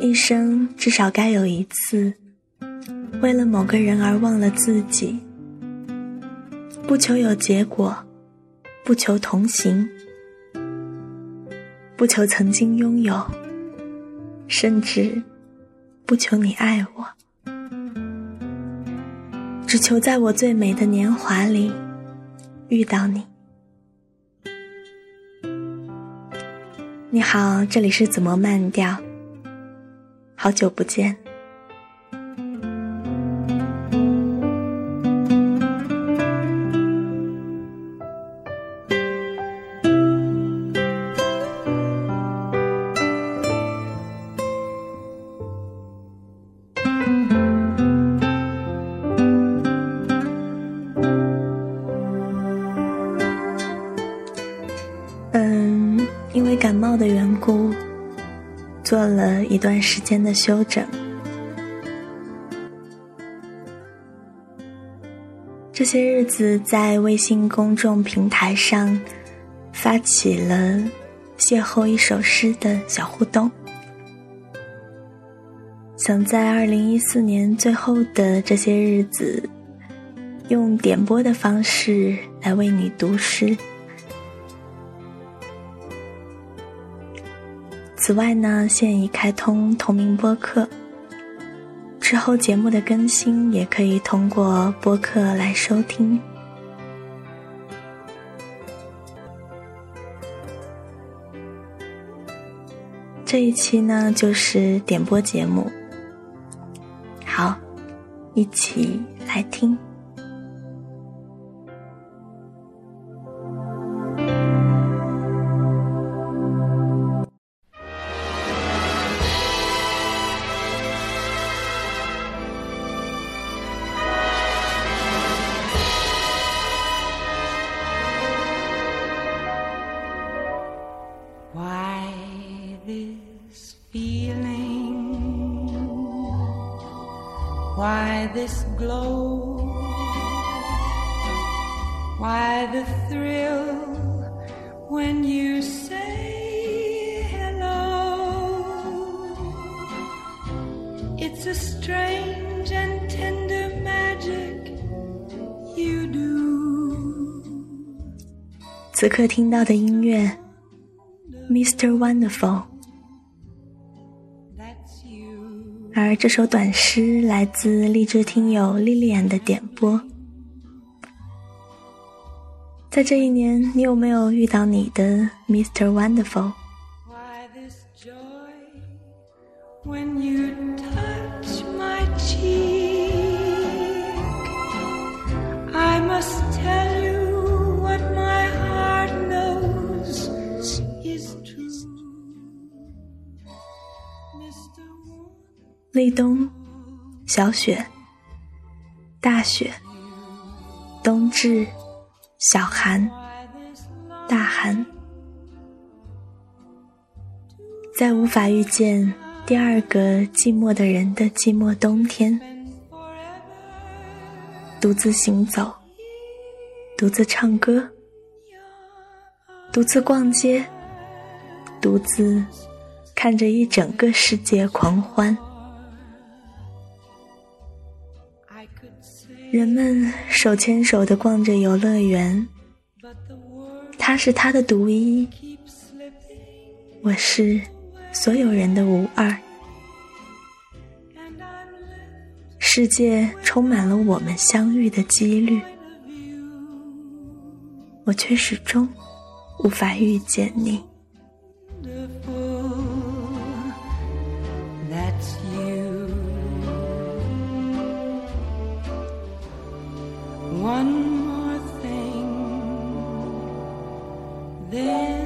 一生至少该有一次，为了某个人而忘了自己，不求有结果，不求同行，不求曾经拥有，甚至不求你爱我，只求在我最美的年华里遇到你。你好，这里是怎么慢调？好久不见。嗯，因为感冒的缘故。做了一段时间的休整，这些日子在微信公众平台上发起了邂逅一首诗的小互动，想在二零一四年最后的这些日子，用点播的方式来为你读诗。此外呢，现已开通同名播客，之后节目的更新也可以通过播客来收听。这一期呢，就是点播节目，好，一起来听。Why this glow? Why the thrill when you say hello? It's a strange and tender magic you do. 此刻听到的音乐，Mr. Wonderful。 而这首短诗来自励志听友莉莉安的点播。在这一年，你有没有遇到你的 Mr. Wonderful？立冬，小雪，大雪，冬至，小寒，大寒，在无法遇见第二个寂寞的人的寂寞冬天，独自行走，独自唱歌，独自逛街，独自看着一整个世界狂欢。人们手牵手的逛着游乐园，他是他的独一，我是所有人的无二。世界充满了我们相遇的几率，我却始终无法遇见你。then